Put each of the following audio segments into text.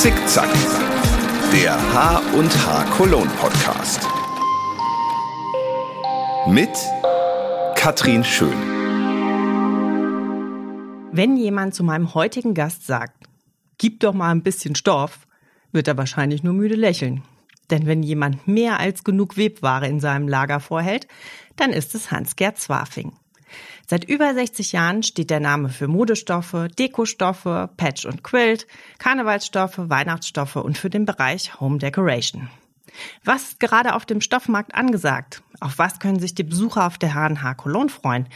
Zickzack, der H und H Cologne Podcast. Mit Katrin Schön. Wenn jemand zu meinem heutigen Gast sagt, gib doch mal ein bisschen Stoff, wird er wahrscheinlich nur müde lächeln. Denn wenn jemand mehr als genug Webware in seinem Lager vorhält, dann ist es Hans-Gerd Zwafing. Seit über 60 Jahren steht der Name für Modestoffe, Dekostoffe, Patch und Quilt, Karnevalsstoffe, Weihnachtsstoffe und für den Bereich Home Decoration. Was ist gerade auf dem Stoffmarkt angesagt? Auf was können sich die Besucher auf der H&H Cologne freuen?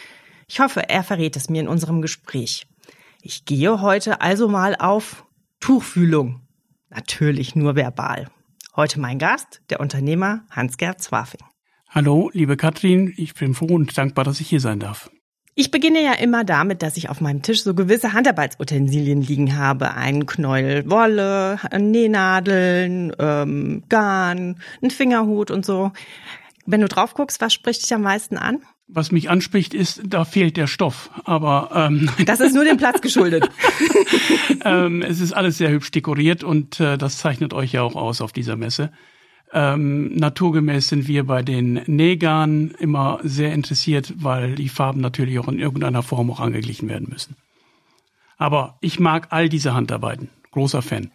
Ich hoffe, er verrät es mir in unserem Gespräch. Ich gehe heute also mal auf Tuchfühlung. Natürlich nur verbal. Heute mein Gast, der Unternehmer Hans-Gerd Zwafing. Hallo, liebe Katrin, ich bin froh und dankbar, dass ich hier sein darf. Ich beginne ja immer damit, dass ich auf meinem Tisch so gewisse Handarbeitsutensilien liegen habe. Ein Knäuel Wolle, Nähnadeln, ähm, Garn, ein Fingerhut und so. Wenn du drauf guckst, was spricht dich am meisten an? Was mich anspricht, ist, da fehlt der Stoff. Aber ähm, das ist nur dem Platz geschuldet. ähm, es ist alles sehr hübsch dekoriert und äh, das zeichnet euch ja auch aus auf dieser Messe. Ähm, naturgemäß sind wir bei den Nähgarn immer sehr interessiert, weil die Farben natürlich auch in irgendeiner Form auch angeglichen werden müssen. Aber ich mag all diese Handarbeiten. Großer Fan.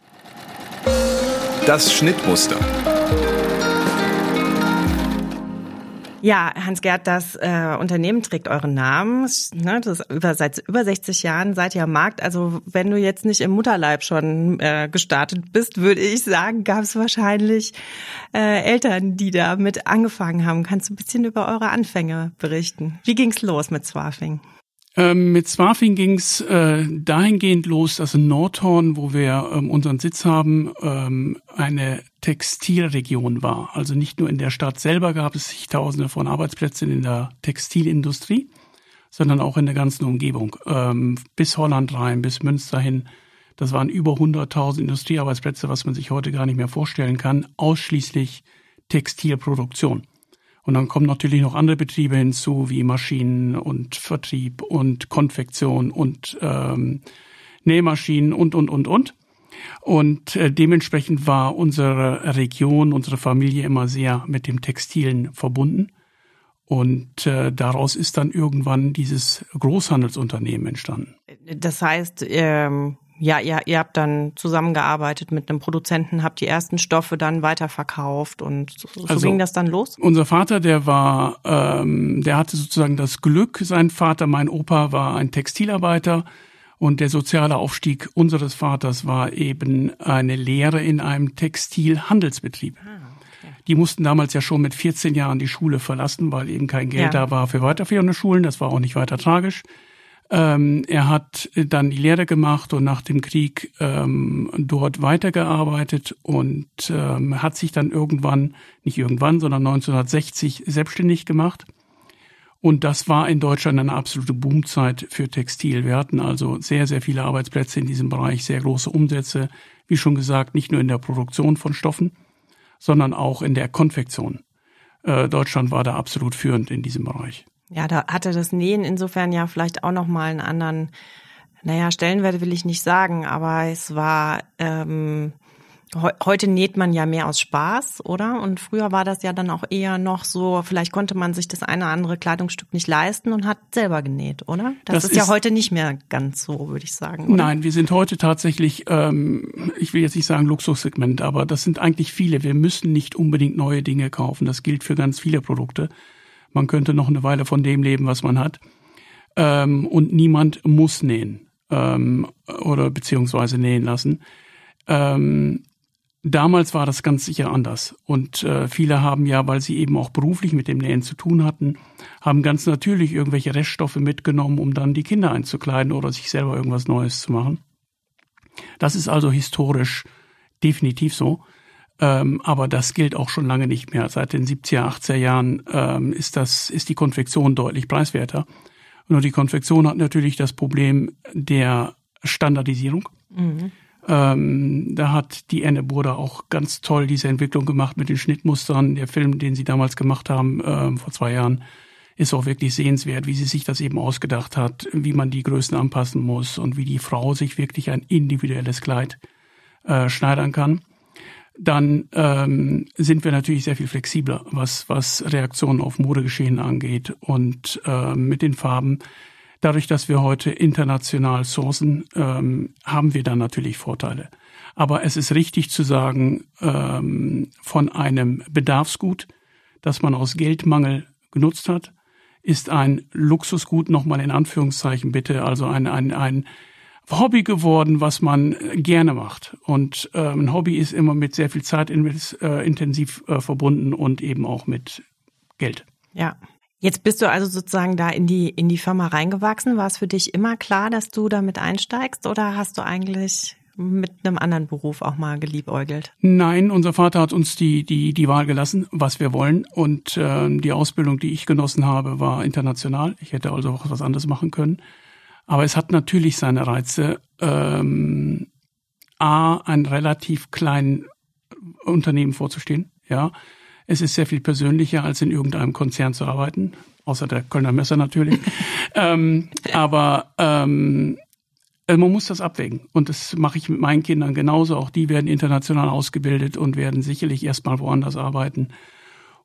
Das Schnittmuster. Ja, Hans-Gerd, das äh, Unternehmen trägt euren Namen. Ne, das über, seit über 60 Jahren seid ihr am Markt. Also wenn du jetzt nicht im Mutterleib schon äh, gestartet bist, würde ich sagen, gab es wahrscheinlich äh, Eltern, die da mit angefangen haben. Kannst du ein bisschen über eure Anfänge berichten? Wie ging's los mit Swarfing? Ähm, mit Swafing ging's äh, dahingehend los, dass in Nordhorn, wo wir ähm, unseren Sitz haben, ähm, eine Textilregion war. Also nicht nur in der Stadt selber gab es zigtausende von Arbeitsplätzen in der Textilindustrie, sondern auch in der ganzen Umgebung. Ähm, bis Holland rein, bis Münster hin. Das waren über 100.000 Industriearbeitsplätze, was man sich heute gar nicht mehr vorstellen kann. Ausschließlich Textilproduktion. Und dann kommen natürlich noch andere Betriebe hinzu, wie Maschinen und Vertrieb und Konfektion und ähm, Nähmaschinen und, und, und, und. Und äh, dementsprechend war unsere Region, unsere Familie immer sehr mit dem Textilen verbunden. Und äh, daraus ist dann irgendwann dieses Großhandelsunternehmen entstanden. Das heißt, ähm, ja, ihr, ihr habt dann zusammengearbeitet mit einem Produzenten, habt die ersten Stoffe dann weiterverkauft und so, so also, ging das dann los? Unser Vater, der war, ähm, der hatte sozusagen das Glück, sein Vater, mein Opa war ein Textilarbeiter und der soziale Aufstieg unseres Vaters war eben eine Lehre in einem Textilhandelsbetrieb. Ah, okay. Die mussten damals ja schon mit 14 Jahren die Schule verlassen, weil eben kein Geld ja. da war für weiterführende Schulen. Das war auch nicht weiter tragisch. Ähm, er hat dann die Lehre gemacht und nach dem Krieg ähm, dort weitergearbeitet und ähm, hat sich dann irgendwann, nicht irgendwann, sondern 1960 selbstständig gemacht. Und das war in Deutschland eine absolute Boomzeit für Textil. Wir hatten also sehr, sehr viele Arbeitsplätze in diesem Bereich, sehr große Umsätze. Wie schon gesagt, nicht nur in der Produktion von Stoffen, sondern auch in der Konfektion. Äh, Deutschland war da absolut führend in diesem Bereich. Ja, da hatte das Nähen insofern ja vielleicht auch noch mal einen anderen, naja, Stellenwert will ich nicht sagen, aber es war ähm, Heute näht man ja mehr aus Spaß, oder? Und früher war das ja dann auch eher noch so, vielleicht konnte man sich das eine oder andere Kleidungsstück nicht leisten und hat selber genäht, oder? Das, das ist, ist, ja heute nicht mehr ganz so, würde ich sagen. Oder? Nein, wir sind heute tatsächlich, ähm, ich will jetzt nicht sagen Luxussegment, aber das sind eigentlich viele. Wir müssen nicht unbedingt neue Dinge kaufen. Das gilt für ganz viele Produkte. Man könnte noch eine Weile von dem leben, was man hat. Ähm, und niemand muss nähen ähm, oder beziehungsweise nähen lassen. Ähm, damals war das ganz sicher anders. Und äh, viele haben ja, weil sie eben auch beruflich mit dem Nähen zu tun hatten, haben ganz natürlich irgendwelche Reststoffe mitgenommen, um dann die Kinder einzukleiden oder sich selber irgendwas Neues zu machen. Das ist also historisch definitiv so. Ähm, aber das gilt auch schon lange nicht mehr. Seit den 70er, 80er Jahren ähm, ist das, ist die Konfektion deutlich preiswerter. Nur die Konfektion hat natürlich das Problem der Standardisierung. Mhm. Ähm, da hat die Anne Burda auch ganz toll diese Entwicklung gemacht mit den Schnittmustern. Der Film, den sie damals gemacht haben, ähm, vor zwei Jahren, ist auch wirklich sehenswert, wie sie sich das eben ausgedacht hat, wie man die Größen anpassen muss und wie die Frau sich wirklich ein individuelles Kleid äh, schneidern kann, dann ähm, sind wir natürlich sehr viel flexibler, was, was Reaktionen auf Modegeschehen angeht. Und äh, mit den Farben, dadurch, dass wir heute international sourcen, ähm, haben wir dann natürlich Vorteile. Aber es ist richtig zu sagen, ähm, von einem Bedarfsgut, das man aus Geldmangel genutzt hat, ist ein Luxusgut nochmal in Anführungszeichen bitte, also ein, ein, ein Hobby geworden, was man gerne macht. Und äh, ein Hobby ist immer mit sehr viel Zeit äh, intensiv äh, verbunden und eben auch mit Geld. Ja. Jetzt bist du also sozusagen da in die, in die Firma reingewachsen. War es für dich immer klar, dass du damit einsteigst oder hast du eigentlich mit einem anderen Beruf auch mal geliebäugelt? Nein, unser Vater hat uns die, die, die Wahl gelassen, was wir wollen. Und äh, die Ausbildung, die ich genossen habe, war international. Ich hätte also auch was anderes machen können. Aber es hat natürlich seine Reize. Ähm, A, ein relativ kleinen Unternehmen vorzustehen. Ja, es ist sehr viel persönlicher, als in irgendeinem Konzern zu arbeiten, außer der Kölner Messer natürlich. ähm, aber ähm, äh, man muss das abwägen. Und das mache ich mit meinen Kindern genauso. Auch die werden international ausgebildet und werden sicherlich erstmal woanders arbeiten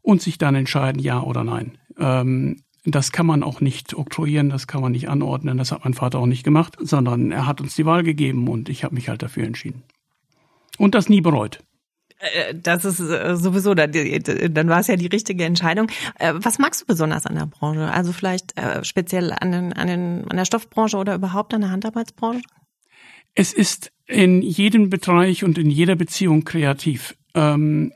und sich dann entscheiden, ja oder nein. Ähm, das kann man auch nicht oktroyieren, das kann man nicht anordnen. Das hat mein Vater auch nicht gemacht, sondern er hat uns die Wahl gegeben und ich habe mich halt dafür entschieden. Und das nie bereut. Äh, das ist äh, sowieso, dann, war es ja die richtige Entscheidung. Äh, was magst du besonders an der Branche? Also vielleicht speziell an, den, an, den, an der Stoffbranche oder überhaupt an der Handarbeitsbranche? Es ist in jedem Bereich und in jeder Beziehung kreativ. Ähm,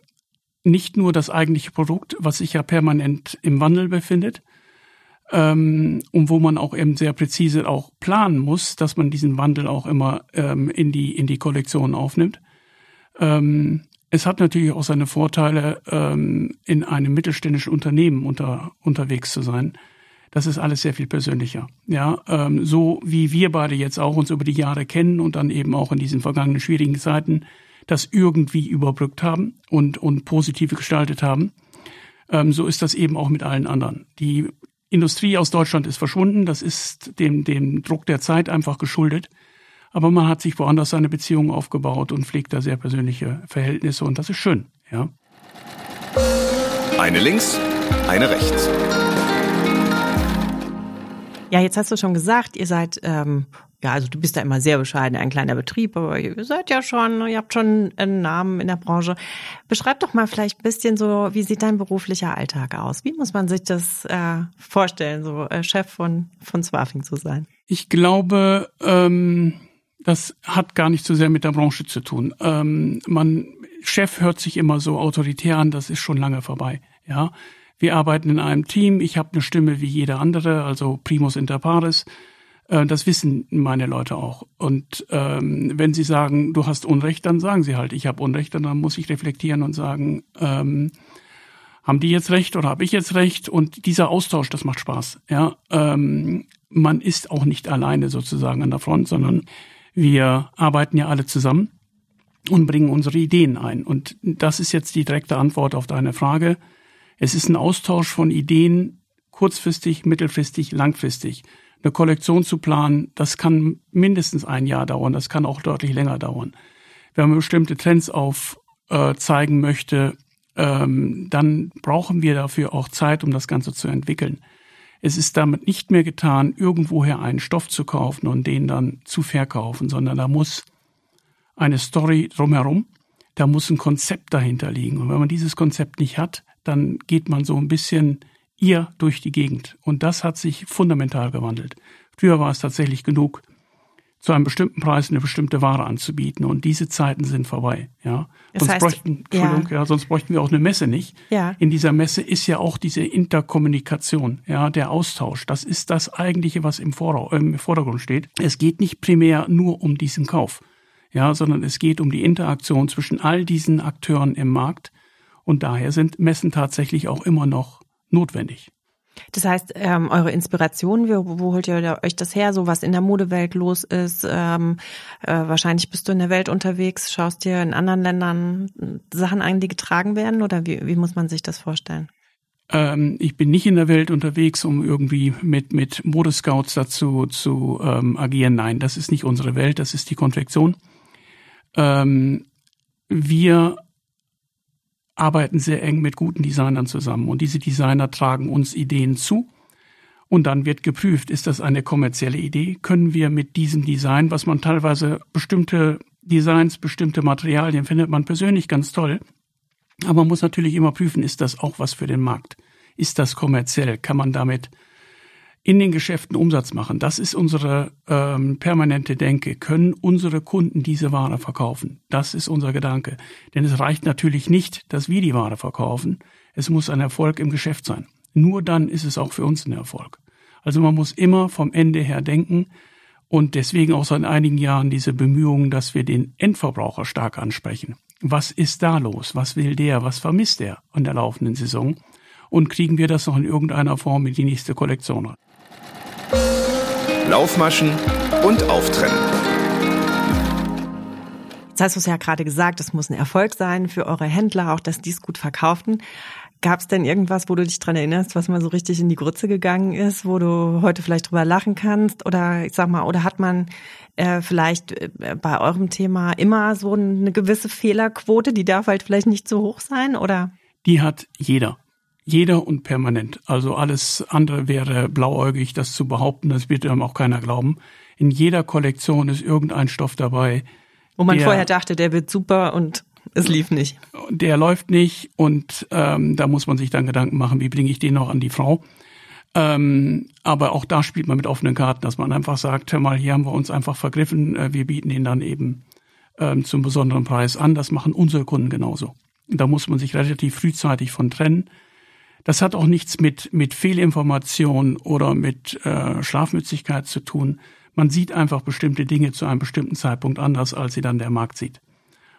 nicht nur das eigentliche Produkt, was sich ja permanent im Wandel befindet, ähm, und wo man auch eben sehr präzise auch planen muss, dass man diesen Wandel auch immer ähm, in die in die Kollektion aufnimmt. Ähm, es hat natürlich auch seine Vorteile, ähm, in einem mittelständischen Unternehmen unter, unterwegs zu sein. Das ist alles sehr viel persönlicher. Ja, ähm, so wie wir beide jetzt auch uns über die Jahre kennen und dann eben auch in diesen vergangenen schwierigen Zeiten das irgendwie überbrückt haben und, und positiv gestaltet haben. Ähm, so ist das eben auch mit allen anderen. Die Industrie aus Deutschland ist verschwunden. Das ist dem, dem Druck der Zeit einfach geschuldet. Aber man hat sich woanders seine Beziehungen aufgebaut und pflegt da sehr persönliche Verhältnisse und das ist schön, ja. Eine links, eine rechts. Ja, jetzt hast du schon gesagt, ihr seid ähm, ja, also du bist da immer sehr bescheiden, ein kleiner Betrieb, aber ihr seid ja schon, ihr habt schon einen Namen in der Branche. Beschreib doch mal vielleicht ein bisschen so, wie sieht dein beruflicher Alltag aus? Wie muss man sich das äh, vorstellen, so äh, Chef von, von Swafing zu sein? Ich glaube, ähm, das hat gar nicht so sehr mit der Branche zu tun. Ähm, man, Chef hört sich immer so autoritär an, das ist schon lange vorbei. Ja, wir arbeiten in einem Team. Ich habe eine Stimme wie jeder andere, also primus inter pares. Äh, das wissen meine Leute auch. Und ähm, wenn sie sagen, du hast Unrecht, dann sagen sie halt, ich habe Unrecht. Und dann muss ich reflektieren und sagen, ähm, haben die jetzt recht oder habe ich jetzt recht? Und dieser Austausch, das macht Spaß. Ja, ähm, man ist auch nicht alleine sozusagen an der Front, sondern wir arbeiten ja alle zusammen und bringen unsere Ideen ein. Und das ist jetzt die direkte Antwort auf deine Frage. Es ist ein Austausch von Ideen, kurzfristig, mittelfristig, langfristig eine Kollektion zu planen, das kann mindestens ein Jahr dauern, das kann auch deutlich länger dauern. Wenn man bestimmte Trends aufzeigen äh, möchte, ähm, dann brauchen wir dafür auch Zeit, um das Ganze zu entwickeln. Es ist damit nicht mehr getan, irgendwoher einen Stoff zu kaufen und den dann zu verkaufen, sondern da muss eine Story drumherum, da muss ein Konzept dahinter liegen. Und wenn man dieses Konzept nicht hat, dann geht man so ein bisschen ihr durch die Gegend. Und das hat sich fundamental gewandelt. Früher war es tatsächlich genug, zu einem bestimmten Preis eine bestimmte Ware anzubieten. Und diese Zeiten sind vorbei. Ja, das sonst heißt, bräuchten, ja. ja. sonst bräuchten wir auch eine Messe nicht. Ja. In dieser Messe ist ja auch diese Interkommunikation, ja, der Austausch. Das ist das eigentliche, was im, Vordergrund steht. Es geht nicht primär nur um diesen Kauf, ja, sondern es geht um die Interaktion zwischen all diesen Akteuren im Markt. Und daher sind Messen tatsächlich auch immer noch notwendig. Das heißt, ähm, eure Inspiration, wo, wo holt ihr euch das her, so was in der Modewelt los ist? Ähm, äh, wahrscheinlich bist du in der Welt unterwegs, schaust dir in anderen Ländern Sachen an, die getragen werden oder wie, wie muss man sich das vorstellen? Ähm, ich bin nicht in der Welt unterwegs, um irgendwie mit, mit Modescouts dazu zu ähm, agieren. Nein, das ist nicht unsere Welt, das ist die Konfektion. Ähm, wir arbeiten sehr eng mit guten Designern zusammen und diese Designer tragen uns Ideen zu und dann wird geprüft, ist das eine kommerzielle Idee? Können wir mit diesem Design, was man teilweise bestimmte Designs, bestimmte Materialien findet man persönlich ganz toll, aber man muss natürlich immer prüfen, ist das auch was für den Markt? Ist das kommerziell? Kann man damit in den Geschäften Umsatz machen? Das ist unsere ähm, permanente Denke. Können unsere Kunden diese Ware verkaufen? Das ist unser Gedanke. Denn es reicht natürlich nicht, dass wir die Ware verkaufen. Es muss ein Erfolg im Geschäft sein. Nur dann ist es auch für uns ein Erfolg. Also man muss immer vom Ende her denken und deswegen auch seit einigen Jahren diese Bemühungen, dass wir den Endverbraucher stark ansprechen. Was ist da los? Was will der? Was vermisst er an der laufenden Saison? Und kriegen wir das noch in irgendeiner Form in die nächste Kollektion rein? Laufmaschen und Auftrennen. Jetzt hast du es ja gerade gesagt, es muss ein Erfolg sein für eure Händler, auch dass die es gut verkauften. Gab es denn irgendwas, wo du dich dran erinnerst, was mal so richtig in die Grütze gegangen ist, wo du heute vielleicht drüber lachen kannst? Oder ich sag mal, oder hat man äh, vielleicht äh, bei eurem Thema immer so eine gewisse Fehlerquote, die darf halt vielleicht nicht so hoch sein, oder? Die hat jeder. Jeder und permanent. Also alles andere wäre blauäugig, das zu behaupten, das wird einem auch keiner glauben. In jeder Kollektion ist irgendein Stoff dabei. Wo man vorher dachte, der wird super und es lief nicht. Der läuft nicht und ähm, da muss man sich dann Gedanken machen, wie bringe ich den noch an die Frau. Ähm, aber auch da spielt man mit offenen Karten, dass man einfach sagt, hör mal, hier haben wir uns einfach vergriffen, äh, wir bieten ihn dann eben ähm, zum besonderen Preis an. Das machen unsere Kunden genauso. Da muss man sich relativ frühzeitig von trennen. Das hat auch nichts mit, mit Fehlinformation oder mit äh, Schlafmützigkeit zu tun. Man sieht einfach bestimmte Dinge zu einem bestimmten Zeitpunkt anders, als sie dann der Markt sieht.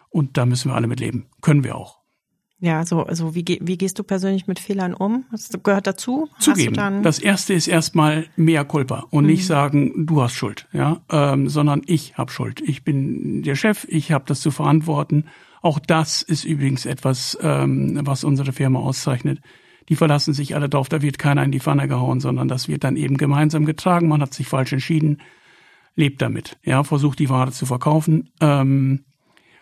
Und da müssen wir alle mit leben. Können wir auch. Ja, so, also wie, wie gehst du persönlich mit Fehlern um? Das gehört dazu? Zugeben. Das erste ist erstmal mehr Culpa und mhm. nicht sagen, du hast Schuld, ja, ähm, sondern ich habe Schuld. Ich bin der Chef, ich habe das zu verantworten. Auch das ist übrigens etwas, ähm, was unsere Firma auszeichnet. Die verlassen sich alle drauf, da wird keiner in die Pfanne gehauen, sondern das wird dann eben gemeinsam getragen. Man hat sich falsch entschieden, lebt damit, ja, versucht die Ware zu verkaufen. Ähm,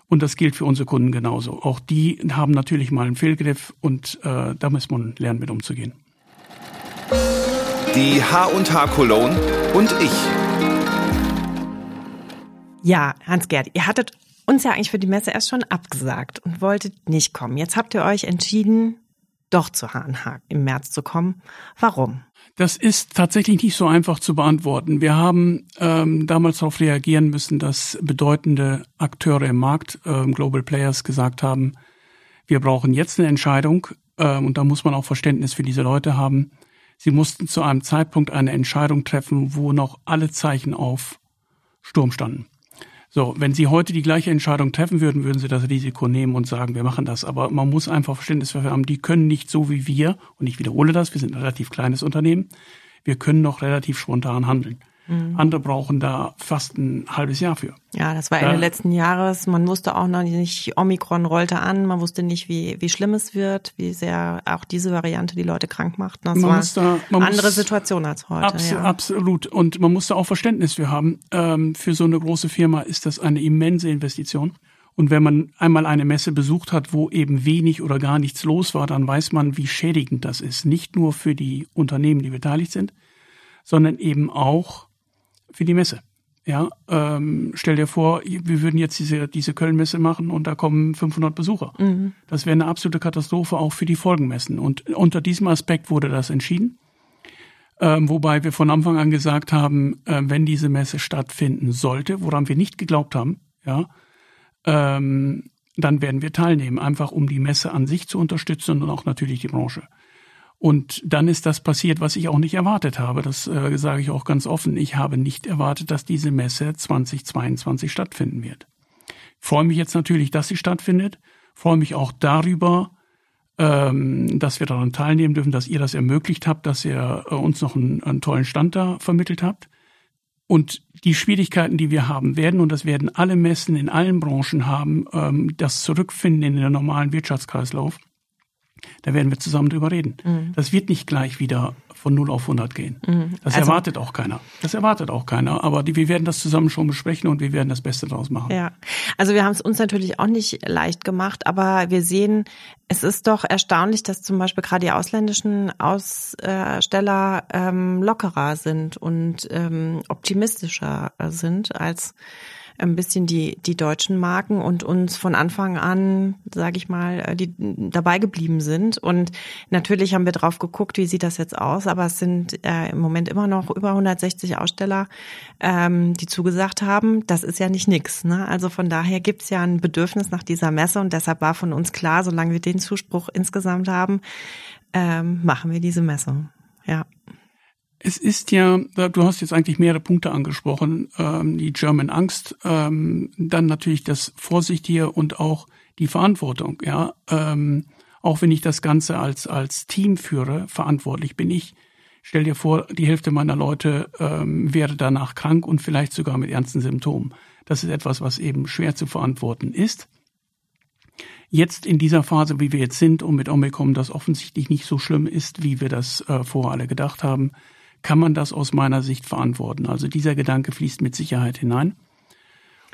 und das gilt für unsere Kunden genauso. Auch die haben natürlich mal einen Fehlgriff und äh, da muss man lernen, mit umzugehen. Die H&H Cologne und ich. Ja, Hans-Gerd, ihr hattet uns ja eigentlich für die Messe erst schon abgesagt und wolltet nicht kommen. Jetzt habt ihr euch entschieden, doch zu H&H im März zu kommen. Warum? Das ist tatsächlich nicht so einfach zu beantworten. Wir haben ähm, damals darauf reagieren müssen, dass bedeutende Akteure im Markt, ähm, Global Players, gesagt haben, wir brauchen jetzt eine Entscheidung ähm, und da muss man auch Verständnis für diese Leute haben. Sie mussten zu einem Zeitpunkt eine Entscheidung treffen, wo noch alle Zeichen auf Sturm standen. So, wenn Sie heute die gleiche Entscheidung treffen würden, würden Sie das Risiko nehmen und sagen, wir machen das. Aber man muss einfach Verständnis dafür haben, die können nicht so wie wir, und ich wiederhole das, wir sind ein relativ kleines Unternehmen, wir können noch relativ spontan handeln. Mhm. Andere brauchen da fast ein halbes Jahr für. Ja, das war Ende ja. letzten Jahres. Man wusste auch noch nicht, Omikron rollte an. Man wusste nicht, wie, wie schlimm es wird, wie sehr auch diese Variante die Leute krank macht. Das man war da, eine andere muss, Situation als heute. Abs ja. Absolut. Und man muss da auch Verständnis für haben. Ähm, für so eine große Firma ist das eine immense Investition. Und wenn man einmal eine Messe besucht hat, wo eben wenig oder gar nichts los war, dann weiß man, wie schädigend das ist. Nicht nur für die Unternehmen, die beteiligt sind, sondern eben auch für die Messe. Ja, ähm, stell dir vor, wir würden jetzt diese, diese Köln-Messe machen und da kommen 500 Besucher. Mhm. Das wäre eine absolute Katastrophe auch für die Folgenmessen. Und unter diesem Aspekt wurde das entschieden. Ähm, wobei wir von Anfang an gesagt haben, äh, wenn diese Messe stattfinden sollte, woran wir nicht geglaubt haben, ja, ähm, dann werden wir teilnehmen, einfach um die Messe an sich zu unterstützen und auch natürlich die Branche. Und dann ist das passiert, was ich auch nicht erwartet habe. Das äh, sage ich auch ganz offen. Ich habe nicht erwartet, dass diese Messe 2022 stattfinden wird. freue mich jetzt natürlich, dass sie stattfindet. freue mich auch darüber, ähm, dass wir daran teilnehmen dürfen, dass ihr das ermöglicht habt, dass ihr äh, uns noch einen, einen tollen Stand da vermittelt habt. Und die Schwierigkeiten, die wir haben werden, und das werden alle Messen in allen Branchen haben, ähm, das Zurückfinden in den normalen Wirtschaftskreislauf, Da werden wir zusammen drüber reden. Mhm. Das wird nicht gleich wieder von 0 auf 100 gehen. Mhm. Das also, erwartet auch keiner. Das erwartet auch keiner. Aber die, wir werden das zusammen schon besprechen und wir werden das Beste daraus machen. Ja, also wir haben es uns natürlich auch nicht leicht gemacht, aber wir sehen, es ist doch erstaunlich, dass zum Beispiel gerade die ausländischen Aussteller ähm, lockerer sind und ähm, optimistischer sind als ein bisschen die, die deutschen Marken und uns von Anfang an, sage ich mal, äh, die dabei geblieben sind. Und natürlich haben wir drauf geguckt, wie sieht das jetzt aus, aber es sind äh, im Moment immer noch über 160 Aussteller, ähm, die zugesagt haben. Das ist ja nicht nix. Ne? Also von daher gibt's ja ein Bedürfnis nach dieser Messe und deshalb war von uns klar, solange wir den Zuspruch insgesamt haben, ähm, machen wir diese Messe. Ja. Es ist ja, du hast jetzt eigentlich mehrere Punkte angesprochen, ähm, die German Angst, ähm, dann natürlich das Vorsichtige und auch die Verantwortung. Ja, ähm, auch wenn ich das Ganze als als Team führe, verantwortlich bin ich. Stell dir vor, die Hälfte meiner Leute ähm, wäre danach krank und vielleicht sogar mit ernsten Symptomen. Das ist etwas, was eben schwer zu verantworten ist. Jetzt in dieser Phase, wie wir jetzt sind und mit Omikron, das offensichtlich nicht so schlimm ist, wie wir das äh, vorher alle gedacht haben, kann man das aus meiner Sicht verantworten. Also dieser Gedanke fließt mit Sicherheit hinein.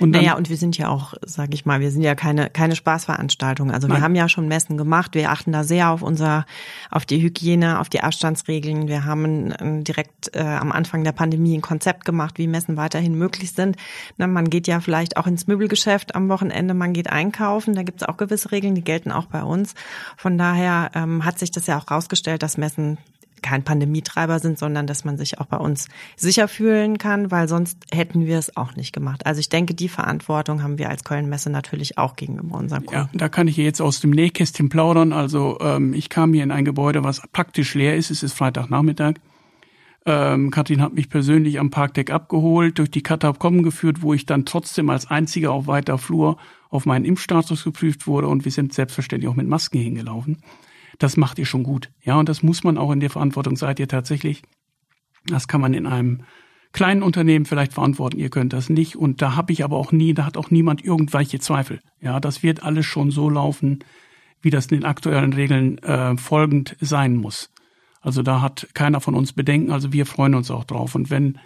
Und dann, naja, und wir sind ja auch, sage ich mal, wir sind ja keine keine Spaßveranstaltung. Also nein. wir haben ja schon Messen gemacht. Wir achten da sehr auf unser, auf die Hygiene, auf die Abstandsregeln. Wir haben äh, direkt äh, am Anfang der Pandemie ein Konzept gemacht, wie Messen weiterhin möglich sind. Na, man geht ja vielleicht auch ins Möbelgeschäft am Wochenende, man geht einkaufen. Da gibt es auch gewisse Regeln, die gelten auch bei uns. Von daher ähm, hat sich das ja auch rausgestellt, dass Messen kein Pandemietreiber sind, sondern dass man sich auch bei uns sicher fühlen kann, weil sonst hätten wir es auch nicht gemacht. Also ich denke, die Verantwortung haben wir als Köln-Messe natürlich auch gegenüber unseren Kunden. Ja, da kann ich jetzt aus dem Nähkästchen plaudern. Also ähm, ich kam hier in ein Gebäude, was praktisch leer ist. Es ist Freitagnachmittag. Ähm, Katrin hat mich persönlich am Parkdeck abgeholt, durch die Katakomben geführt, wo ich dann trotzdem als einziger auf weiter Flur auf meinen Impfstatus geprüft wurde und wir sind selbstverständlich auch mit Masken hingelaufen das macht ihr schon gut. Ja, und das muss man auch in der Verantwortung seid ihr tatsächlich. Das kann man in einem kleinen Unternehmen vielleicht verantworten. Ihr könnt das nicht. Und da habe ich aber auch nie, da hat auch niemand irgendwelche Zweifel. Ja, das wird alles schon so laufen, wie das den aktuellen Regeln äh, folgend sein muss. Also da hat keiner von uns Bedenken. Also wir freuen uns auch drauf. Und wenn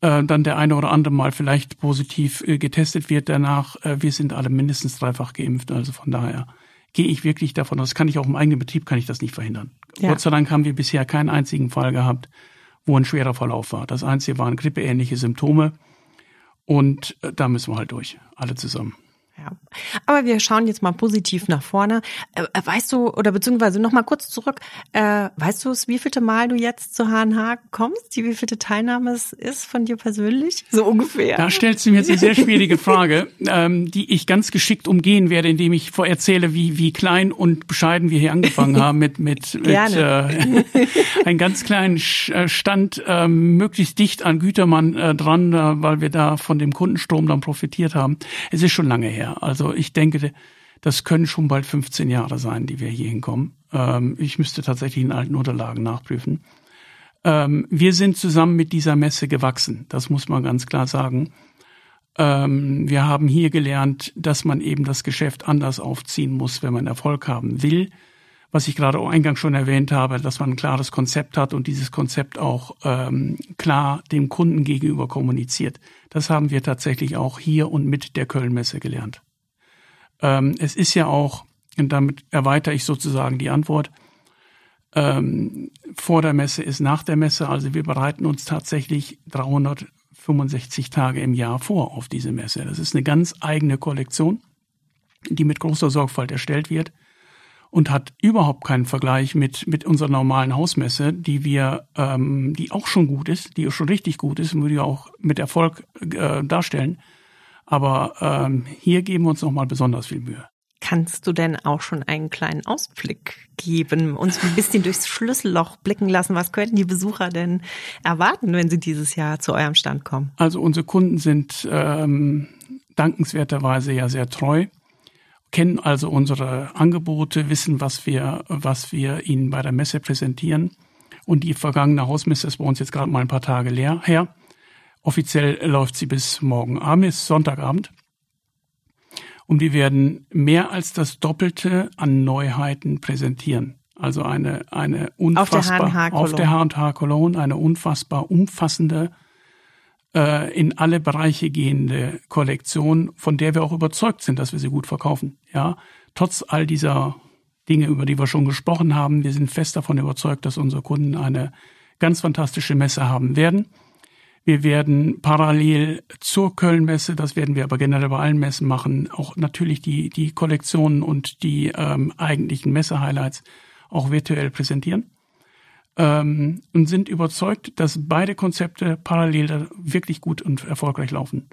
äh, dann der eine oder andere mal vielleicht positiv äh, getestet wird danach, äh, wir sind alle mindestens dreifach geimpft. Also von daher gehe ich wirklich davon aus, kann ich auch im eigenen Betrieb, kann ich das nicht verhindern. Ja. Gott sei Dank haben wir bisher keinen einzigen Fall gehabt, wo ein schwerer Verlauf war. Das Einzige waren grippeähnliche Symptome und äh, da müssen wir halt durch, alle zusammen. Ja. Aber wir schauen jetzt mal positiv nach vorne. Äh, äh weißt du, oder beziehungsweise noch mal kurz zurück, äh, weißt du, wie vielte Mal du jetzt zu HNH kommst? Die wievielte Teilnahme es ist von dir persönlich? So ungefähr. Da stellst du mir jetzt eine sehr schwierige Frage, ähm, die ich ganz geschickt umgehen werde, indem ich erzähle, wie, wie klein und bescheiden wir hier angefangen haben mit, mit, mit äh, einem ganz kleinen äh, Stand, äh, möglichst dicht an Gütermann äh, dran, äh, weil wir da von dem Kundenstrom dann profitiert haben. Es ist schon lange her her. Also ich denke, das können schon bald 15 Jahre sein, die wir hier hinkommen. Ähm, ich müsste tatsächlich in alten Unterlagen nachprüfen. Ähm, wir sind zusammen mit dieser Messe gewachsen, das muss man ganz klar sagen. Ähm, wir haben hier gelernt, dass man eben das Geschäft anders aufziehen muss, wenn man Erfolg haben will. Was ich gerade eingangs schon erwähnt habe, dass man ein klares Konzept hat und dieses Konzept auch ähm, klar dem Kunden gegenüber kommuniziert. Das haben wir tatsächlich auch hier und mit der Kölnmesse gelernt. Ähm, es ist ja auch, und damit erweitere ich sozusagen die Antwort, ähm, vor der Messe ist nach der Messe. Also wir bereiten uns tatsächlich 365 Tage im Jahr vor auf diese Messe. Das ist eine ganz eigene Kollektion, die mit großer Sorgfalt erstellt wird und hat überhaupt keinen Vergleich mit mit unserer normalen Hausmesse, die wir, ähm, die auch schon gut ist, die schon richtig gut ist und wir auch mit Erfolg äh, darstellen. Aber ähm, hier geben wir uns noch mal besonders viel Mühe. Kannst du denn auch schon einen kleinen Ausblick geben, uns ein bisschen durchs Schlüsselloch blicken lassen? Was könnten die Besucher denn erwarten, wenn sie dieses Jahr zu eurem Stand kommen? Also unsere Kunden sind ähm, dankenswerterweise ja sehr treu kennen also unsere Angebote, wissen, was wir, was wir ihnen bei der Messe präsentieren. Und die vergangene Hausmesse ist bei uns jetzt gerade mal ein paar Tage leer her. Offiziell läuft sie bis morgen Abend, ist Sonntagabend. Und wir werden mehr als das Doppelte an Neuheiten präsentieren. Also eine, eine unfassbar, auf der H&H Cologne, eine unfassbar umfassende, in alle Bereiche gehende Kollektion, von der wir auch überzeugt sind, dass wir sie gut verkaufen. Ja, trotz all dieser Dinge, über die wir schon gesprochen haben, wir sind fest davon überzeugt, dass unsere Kunden eine ganz fantastische Messe haben werden. Wir werden parallel zur Kölnmesse, das werden wir aber generell bei allen Messen machen, auch natürlich die, die Kollektionen und die ähm, eigentlichen Messe-Highlights auch virtuell präsentieren. Ähm, und sind überzeugt, dass beide Konzepte parallel wirklich gut und erfolgreich laufen.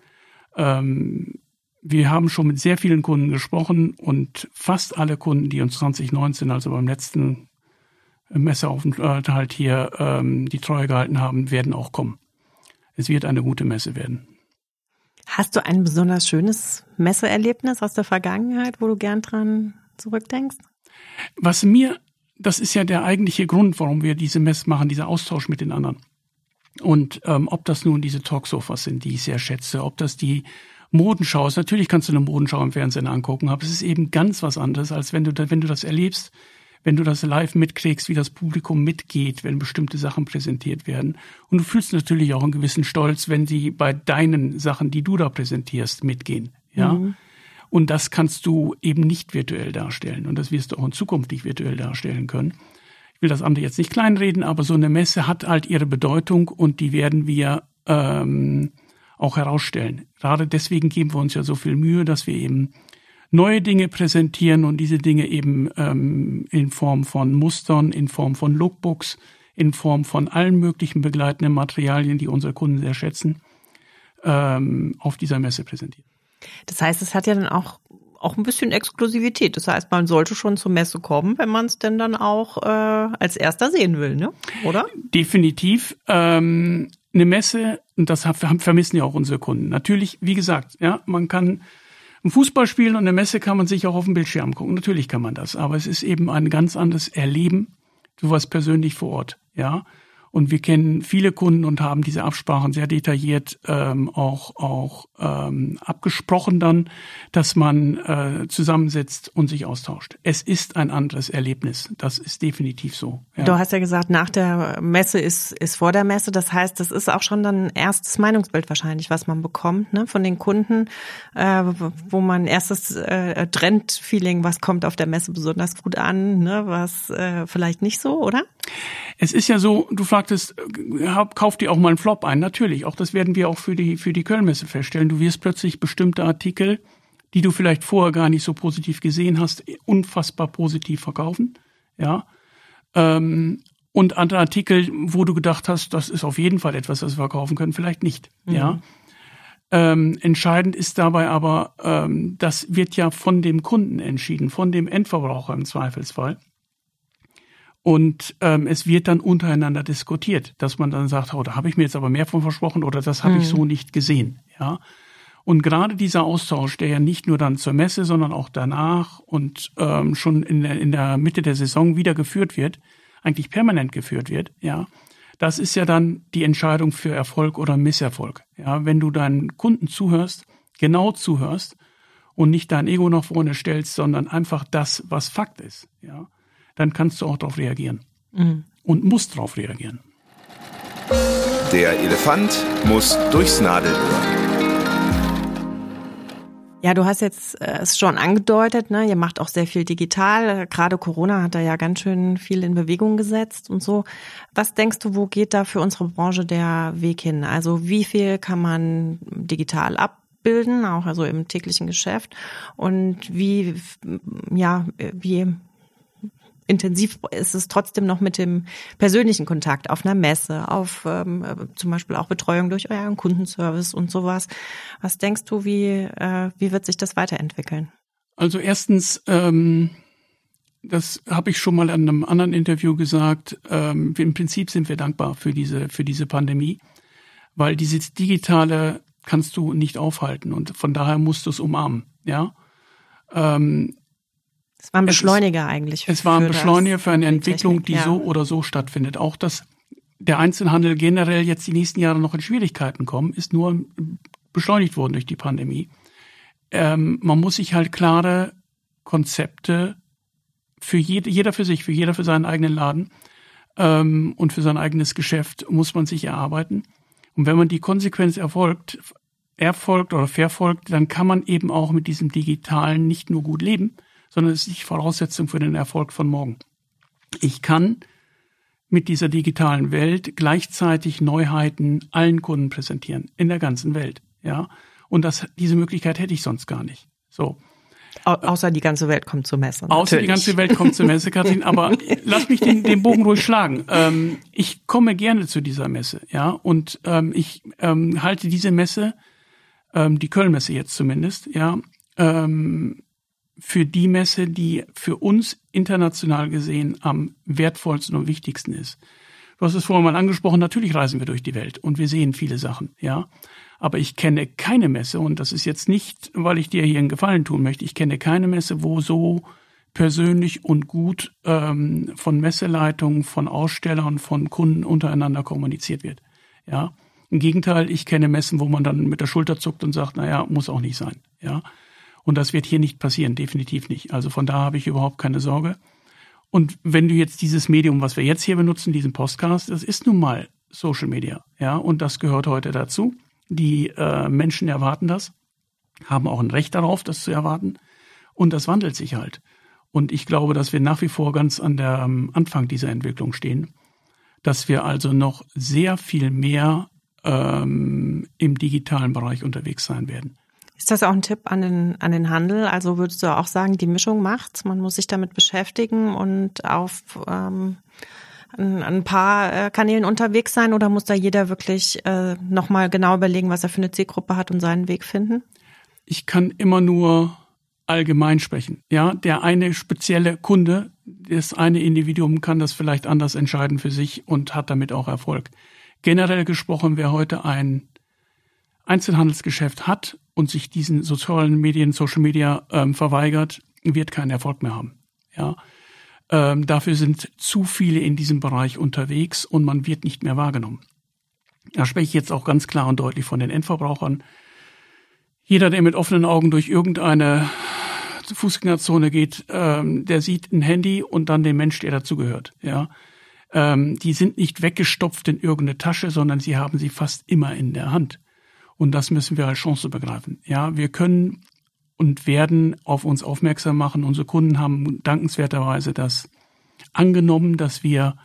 Ähm, wir haben schon mit sehr vielen Kunden gesprochen und fast alle Kunden, die uns 2019, also beim letzten Messeaufenthalt hier, ähm, die Treue gehalten haben, werden auch kommen. Es wird eine gute Messe werden. Hast du ein besonders schönes Messeerlebnis aus der Vergangenheit, wo du gern dran zurückdenkst? Was mir, das ist ja der eigentliche Grund, warum wir diese Messe machen, dieser Austausch mit den anderen. Und ähm, ob das nun diese Talksofas sind, die ich sehr schätze, ob das die Modenschau ist. Natürlich kannst du eine Modenschau im Fernsehen angucken, aber es ist eben ganz was anderes, als wenn du, da, wenn du das erlebst, wenn du das live mitkriegst, wie das Publikum mitgeht, wenn bestimmte Sachen präsentiert werden. Und du fühlst natürlich auch einen gewissen Stolz, wenn sie bei deinen Sachen, die du da präsentierst, mitgehen. Ja. Mhm. Und das kannst du eben nicht virtuell darstellen. Und das wirst du auch in Zukunft nicht virtuell darstellen können. Ich will das andere jetzt nicht kleinreden, aber so eine Messe hat halt ihre Bedeutung und die werden wir ähm, auch herausstellen. Gerade deswegen geben wir uns ja so viel Mühe, dass wir eben neue Dinge präsentieren und diese Dinge eben ähm, in Form von Mustern, in Form von Lookbooks, in Form von allen möglichen begleitenden Materialien, die unsere Kunden sehr schätzen, ähm, auf dieser Messe präsentieren. Das heißt, es hat ja dann auch auch ein bisschen Exklusivität. Das heißt, man sollte schon zur Messe kommen, wenn man es denn dann auch äh, als erster sehen will, ne? Oder? Definitiv. Ähm, eine Messe, und das vermissen ja auch unsere Kunden. Natürlich, wie gesagt, ja, man kann ein Fußball spielen und eine Messe kann man sich auch auf dem Bildschirm gucken. Natürlich kann man das, aber es ist eben ein ganz anderes Erleben. Warst persönlich vor Ort, ja. Und wir kennen viele Kunden und haben diese Absprachen sehr detailliert ähm, auch, auch ähm, abgesprochen dann, dass man äh, zusammensitzt und sich austauscht. Es ist ein anderes Erlebnis. Das ist definitiv so. Ja. Du hast ja gesagt, nach der Messe ist, ist vor der Messe. Das heißt, das ist auch schon dann erstes Meinungsbild wahrscheinlich, was man bekommt ne, von den Kunden, äh, wo man erstes äh, Trend-Feeling, was kommt auf der Messe besonders gut an, ne, was äh, vielleicht nicht so, oder? Es ist ja so, du fragtest, äh, kauf dir auch mal einen Flop ein. Natürlich, auch das werden wir auch für die, für die Kölnmesse feststellen. Du wirst plötzlich bestimmte Artikel, die du vielleicht vorher gar nicht so positiv gesehen hast, unfassbar positiv verkaufen. Ja. Ähm, und andere Artikel, wo du gedacht hast, das ist auf jeden Fall etwas, das wir verkaufen können, vielleicht nicht. Mhm. Ja. Ähm, entscheidend ist dabei aber, ähm, das wird ja von dem Kunden entschieden, von dem Endverbraucher im Zweifelsfall. Und ähm, es wird dann untereinander diskutiert, dass man dann sagt, oh, da habe ich mir jetzt aber mehr von versprochen oder das habe mhm. ich so nicht gesehen. Ja. Und gerade dieser Austausch, der ja nicht nur dann zur Messe, sondern auch danach und ähm, schon in der, in der Mitte der Saison wieder geführt wird, eigentlich permanent geführt wird, ja, das ist ja dann die Entscheidung für Erfolg oder Misserfolg. Ja, wenn du deinen Kunden zuhörst, genau zuhörst und nicht dein Ego nach vorne stellst, sondern einfach das, was Fakt ist, ja, dann kannst du auch darauf reagieren. Mhm. Und musst darauf reagieren. Der Elefant muss durchs Nadelöhr. Ja, du hast jetzt äh, es schon angedeutet, ne? Ihr macht auch sehr viel digital. Gerade Corona hat da ja ganz schön viel in Bewegung gesetzt und so. Was denkst du, wo geht da für unsere Branche der Weg hin? Also wie viel kann man digital abbilden, auch also im täglichen Geschäft? Und wie, ja, wie intensiv ist es trotzdem noch mit dem persönlichen Kontakt auf einer Messe, auf ähm, zum Beispiel auch Betreuung durch euren Kundenservice und sowas. Was denkst du, wie, äh, wie wird sich das weiterentwickeln? Also erstens, ähm, das habe ich schon mal in einem anderen Interview gesagt, ähm, im Prinzip sind wir dankbar für diese, für diese Pandemie, weil dieses Digitale kannst du nicht aufhalten und von daher musst du es umarmen, ja. Ähm, es war ein Beschleuniger es eigentlich. Es war ein Beschleuniger für eine Entwicklung, Technik, die ja. so oder so stattfindet. Auch dass der Einzelhandel generell jetzt die nächsten Jahre noch in Schwierigkeiten kommen, ist nur beschleunigt worden durch die Pandemie. ähm, man muss sich halt klare Konzepte für jede, jeder für sich, für jeder für seinen eigenen Laden ähm, und für sein eigenes Geschäft muss man sich erarbeiten. Und wenn man die Konsequenz erfolgt, erfolgt oder verfolgt, dann kann man eben auch mit diesem Digitalen nicht nur gut leben, sondern es ist die Voraussetzung für den Erfolg von morgen. Ich kann mit dieser digitalen Welt gleichzeitig Neuheiten allen Kunden präsentieren in der ganzen Welt, ja. Und das, diese Möglichkeit hätte ich sonst gar nicht. So. Au außer die ganze Welt kommt zur Messe. Natürlich. Außer die ganze Welt kommt zur Messe, Kathrin. Aber lass mich den, den Bogen ruhig schlagen. Ähm, ich komme gerne zu dieser Messe, ja, und ähm, ich ähm, halte diese Messe, ähm, die Kölnmesse jetzt zumindest, ja, ähm, für die Messe, die für uns international gesehen am wertvollsten und wichtigsten ist. Du hast es vorhin mal angesprochen, natürlich reisen wir durch die Welt und wir sehen viele Sachen, ja. Aber ich kenne keine Messe, und das ist jetzt nicht, weil ich dir hier einen Gefallen tun möchte, ich kenne keine Messe, wo so persönlich und gut ähm, von Messeleitungen, von Ausstellern, von Kunden untereinander kommuniziert wird. Ja. Im Gegenteil, ich kenne Messen, wo man dann mit der Schulter zuckt und sagt, naja, muss auch nicht sein. Ja. Und das wird hier nicht passieren, definitiv nicht. Also von da habe ich überhaupt keine Sorge. Und wenn du jetzt dieses Medium, was wir jetzt hier benutzen, diesen Podcast, das ist nun mal Social Media, ja, und das gehört heute dazu. Die äh, Menschen erwarten das, haben auch ein Recht darauf, das zu erwarten. Und das wandelt sich halt. Und ich glaube, dass wir nach wie vor ganz an der am Anfang dieser Entwicklung stehen, dass wir also noch sehr viel mehr ähm, im digitalen Bereich unterwegs sein werden. Ist das auch ein Tipp an den, an den Handel? Also würdest du auch sagen, die Mischung macht's? Man muss sich damit beschäftigen und auf ähm, ein, ein paar äh, Kanälen unterwegs sein oder muss da jeder wirklich äh, nochmal genau überlegen, was er für eine Zielgruppe hat und seinen Weg finden? Ich kann immer nur allgemein sprechen. Ja, der eine spezielle Kunde, das eine Individuum kann das vielleicht anders entscheiden für sich und hat damit auch Erfolg. Generell gesprochen, wer heute ein Einzelhandelsgeschäft hat und sich diesen sozialen Medien, Social Media ähm, verweigert, wird keinen Erfolg mehr haben. Ja, ähm, dafür sind zu viele in diesem Bereich unterwegs und man wird nicht mehr wahrgenommen. Da spreche ich jetzt auch ganz klar und deutlich von den Endverbrauchern. Jeder, der mit offenen Augen durch irgendeine Fußgängerzone geht, ähm, der sieht ein Handy und dann den Mensch, der dazugehört. Ja, ähm, die sind nicht weggestopft in irgendeine Tasche, sondern sie haben sie fast immer in der Hand. Und das müssen wir als Chance begreifen. Ja, wir können und werden auf uns aufmerksam machen. Unsere Kunden haben dankenswerterweise das angenommen, dass wir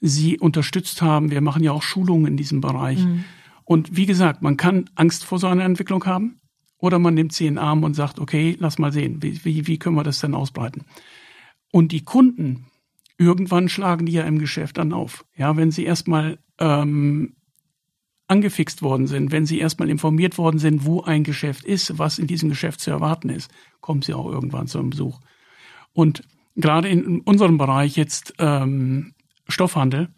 sie unterstützt haben. Wir machen ja auch Schulungen in diesem Bereich. Mhm. Und wie gesagt, man kann Angst vor so einer Entwicklung haben oder man nimmt sie in den Arm und sagt, okay, lass mal sehen, wie, wie, wie können wir das denn ausbreiten? Und die Kunden, irgendwann schlagen die ja im Geschäft dann auf. Ja, wenn sie erstmal ähm, angefixt worden sind, wenn sie erstmal informiert worden sind, wo ein Geschäft ist, was in diesem Geschäft zu erwarten ist, kommen sie auch irgendwann zum Besuch. Und gerade in unserem Bereich jetzt ähm, Stoffhandel,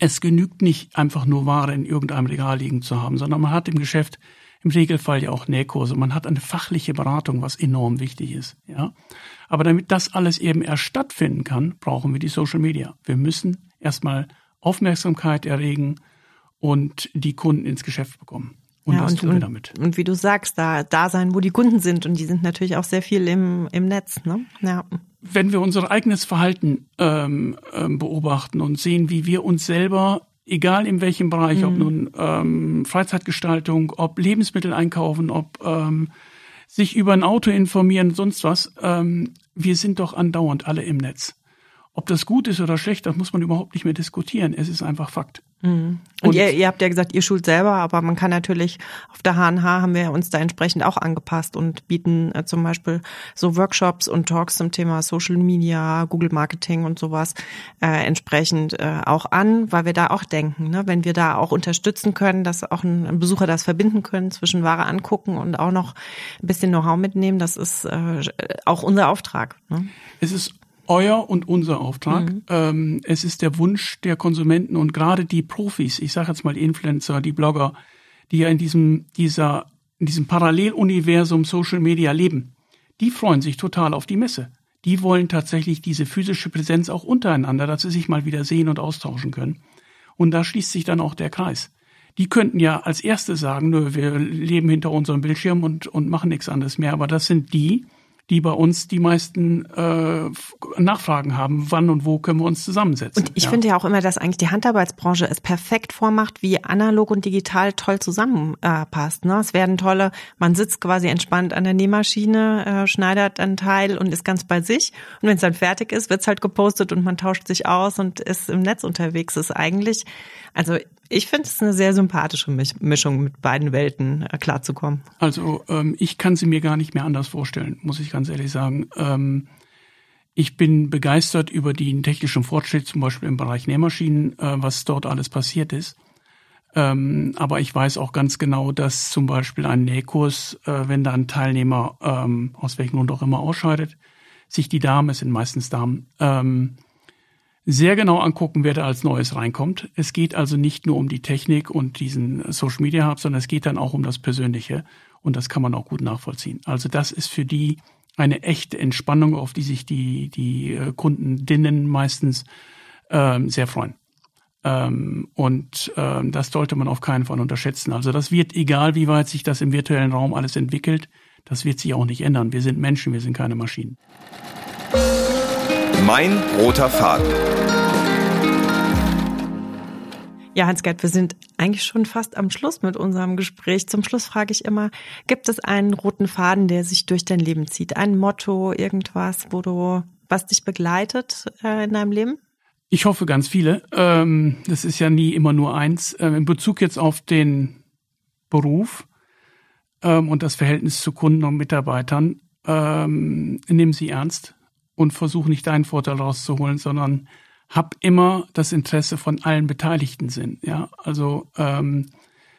es genügt nicht einfach nur Ware in irgendeinem Regal liegen zu haben, sondern man hat im Geschäft im Regelfall ja auch Nähkurse. Man hat eine fachliche Beratung, was enorm wichtig ist. Ja, aber damit das alles eben erst stattfinden kann, brauchen wir die Social Media. Wir müssen erstmal Aufmerksamkeit erregen, und die Kunden ins Geschäft bekommen. Und ja, das und, tun wir damit. Und wie du sagst, da, da sein, wo die Kunden sind. Und die sind natürlich auch sehr viel im, im Netz. Ne? Ja. Wenn wir unser eigenes Verhalten ähm, ähm, beobachten und sehen, wie wir uns selber, egal in welchem Bereich, mhm. ob nun ähm, Freizeitgestaltung, ob Lebensmittel einkaufen, ob ähm, sich über ein Auto informieren, sonst was, ähm, wir sind doch andauernd alle im Netz. Ob das gut ist oder schlecht, das muss man überhaupt nicht mehr diskutieren. Es ist einfach Fakt. Mhm. Und, und ihr, ihr, habt ja gesagt, ihr schult selber, aber man kann natürlich auf der HNH haben wir uns da entsprechend auch angepasst und bieten äh, zum Beispiel so Workshops und Talks zum Thema Social Media, Google Marketing und sowas äh, entsprechend äh, auch an, weil wir da auch denken, ne, wenn wir da auch unterstützen können, dass auch ein, ein Besucher das verbinden können zwischen Ware angucken und auch noch ein bisschen Know-how mitnehmen, das ist äh, auch unser Auftrag. Ne? Es ist euer und unser Auftrag. Mhm. Ähm, es ist der Wunsch der Konsumenten und gerade die Profis, ich sage jetzt mal die Influencer, die Blogger, die ja in diesem, dieser, in diesem Paralleluniversum Social Media leben, die freuen sich total auf die Messe. Die wollen tatsächlich diese physische Präsenz auch untereinander, dass sie sich mal wieder sehen und austauschen können. Und da schließt sich dann auch der Kreis. die könnten ja als Erste sagen, nö, wir leben hinter unserem Bildschirm und, und machen nichts anderes mehr. Aber das sind die, die bei uns die meisten äh, Nachfragen haben, wann und wo können wir uns zusammensetzen. Und ich ja. finde ja auch immer, dass eigentlich die Handarbeitsbranche es perfekt vormacht, wie analog und digital toll zusammenpasst. Äh, ne? Es werden tolle, man sitzt quasi entspannt an der Nähmaschine, äh, schneidert einen Teil und ist ganz bei sich. Und wenn es dann fertig ist, wird's halt gepostet und man tauscht sich aus und ist im Netz unterwegs. Das ist eigentlich, also ich finde es eine sehr sympathische Mischung, mit beiden Welten äh, klarzukommen. Also ähm, ich kann sie mir gar nicht mehr anders vorstellen, muss ich ganz ehrlich sagen. Ähm, ich bin begeistert über den technischen Fortschritt, zum Beispiel im Bereich Nähmaschinen, äh, was dort alles passiert ist. Ähm, aber ich weiß auch ganz genau, dass zum Beispiel ein Nähkurs, äh, wenn da ein Teilnehmer ähm, aus welchem Grund auch immer ausscheidet, sich die Damen, es sind meistens Damen, ähm, sehr genau angucken, wer da als Neues reinkommt. Es geht also nicht nur um die Technik und diesen Social Media Hub, sondern es geht dann auch um das Persönliche und das kann man auch gut nachvollziehen. Also das ist für die eine echte Entspannung, auf die sich die, die äh, Kundendinnen meistens ähm, sehr freuen. Ähm, und ähm, das sollte man auf keinen Fall unterschätzen. Also das wird, egal wie weit sich das im virtuellen Raum alles entwickelt, das wird sich auch nicht ändern. Wir sind Menschen, wir sind keine Maschinen. Mein roter Faden. Ja, Hans-Gerd, wir sind eigentlich schon fast am Schluss mit unserem Gespräch. Zum Schluss frage ich immer, gibt es einen roten Faden, der sich durch dein Leben zieht? Ein Motto, irgendwas, wo du, was dich begleitet äh, in deinem Leben? Ich hoffe ganz viele. Ähm, das ist ja nie immer nur eins. Ähm, in Bezug jetzt auf den Beruf ähm, und das Verhältnis zu Kunden und Mitarbeitern, ähm, nehmen Sie ernst und versuch nicht deinen Vorteil rauszuholen, sondern hab immer das Interesse von allen Beteiligten sind. Ja, also ähm,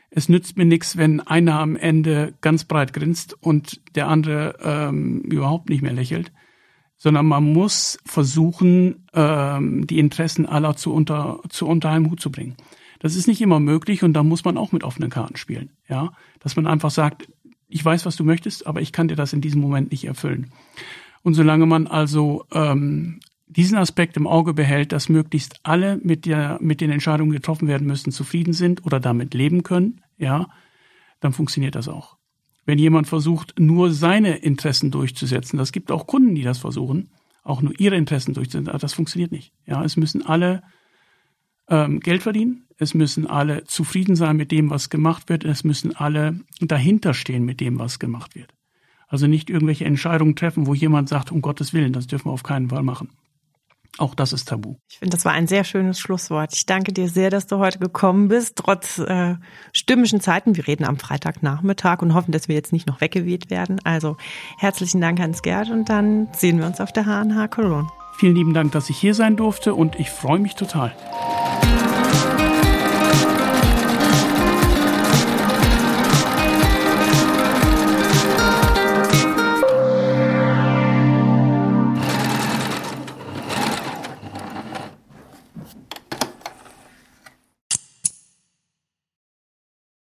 es nützt mir nichts, wenn einer am Ende ganz breit grinst und der andere ähm, überhaupt nicht mehr lächelt, sondern man muss versuchen, ähm, die Interessen aller zu unter zu unter einem Hut zu bringen. Das ist nicht immer möglich und da muss man auch mit offenen Karten spielen. Ja, dass man einfach sagt, ich weiß, was du möchtest, aber ich kann dir das in diesem Moment nicht erfüllen. Und solange man also ähm, diesen Aspekt im Auge behält, dass möglichst alle mit der mit den Entscheidungen getroffen werden müssen zufrieden sind oder damit leben können, ja, dann funktioniert das auch. Wenn jemand versucht, nur seine Interessen durchzusetzen, das gibt auch Kunden, die das versuchen, auch nur ihre Interessen durchzusetzen, das funktioniert nicht. Ja, es müssen alle ähm, Geld verdienen, es müssen alle zufrieden sein mit dem, was gemacht wird, es müssen alle dahinter stehen mit dem, was gemacht wird. Also nicht irgendwelche Entscheidungen treffen, wo jemand sagt, um Gottes Willen, das dürfen wir auf keinen Fall machen. Auch das ist tabu. Ich finde, das war ein sehr schönes Schlusswort. Ich danke dir sehr, dass du heute gekommen bist, trotz äh, stürmischen Zeiten. Wir reden am Freitagnachmittag und hoffen, dass wir jetzt nicht noch weggeweht werden. Also herzlichen Dank, Hans Gerd, und dann sehen wir uns auf der HNH Cologne. Vielen lieben Dank, dass ich hier sein durfte und ich freue mich total.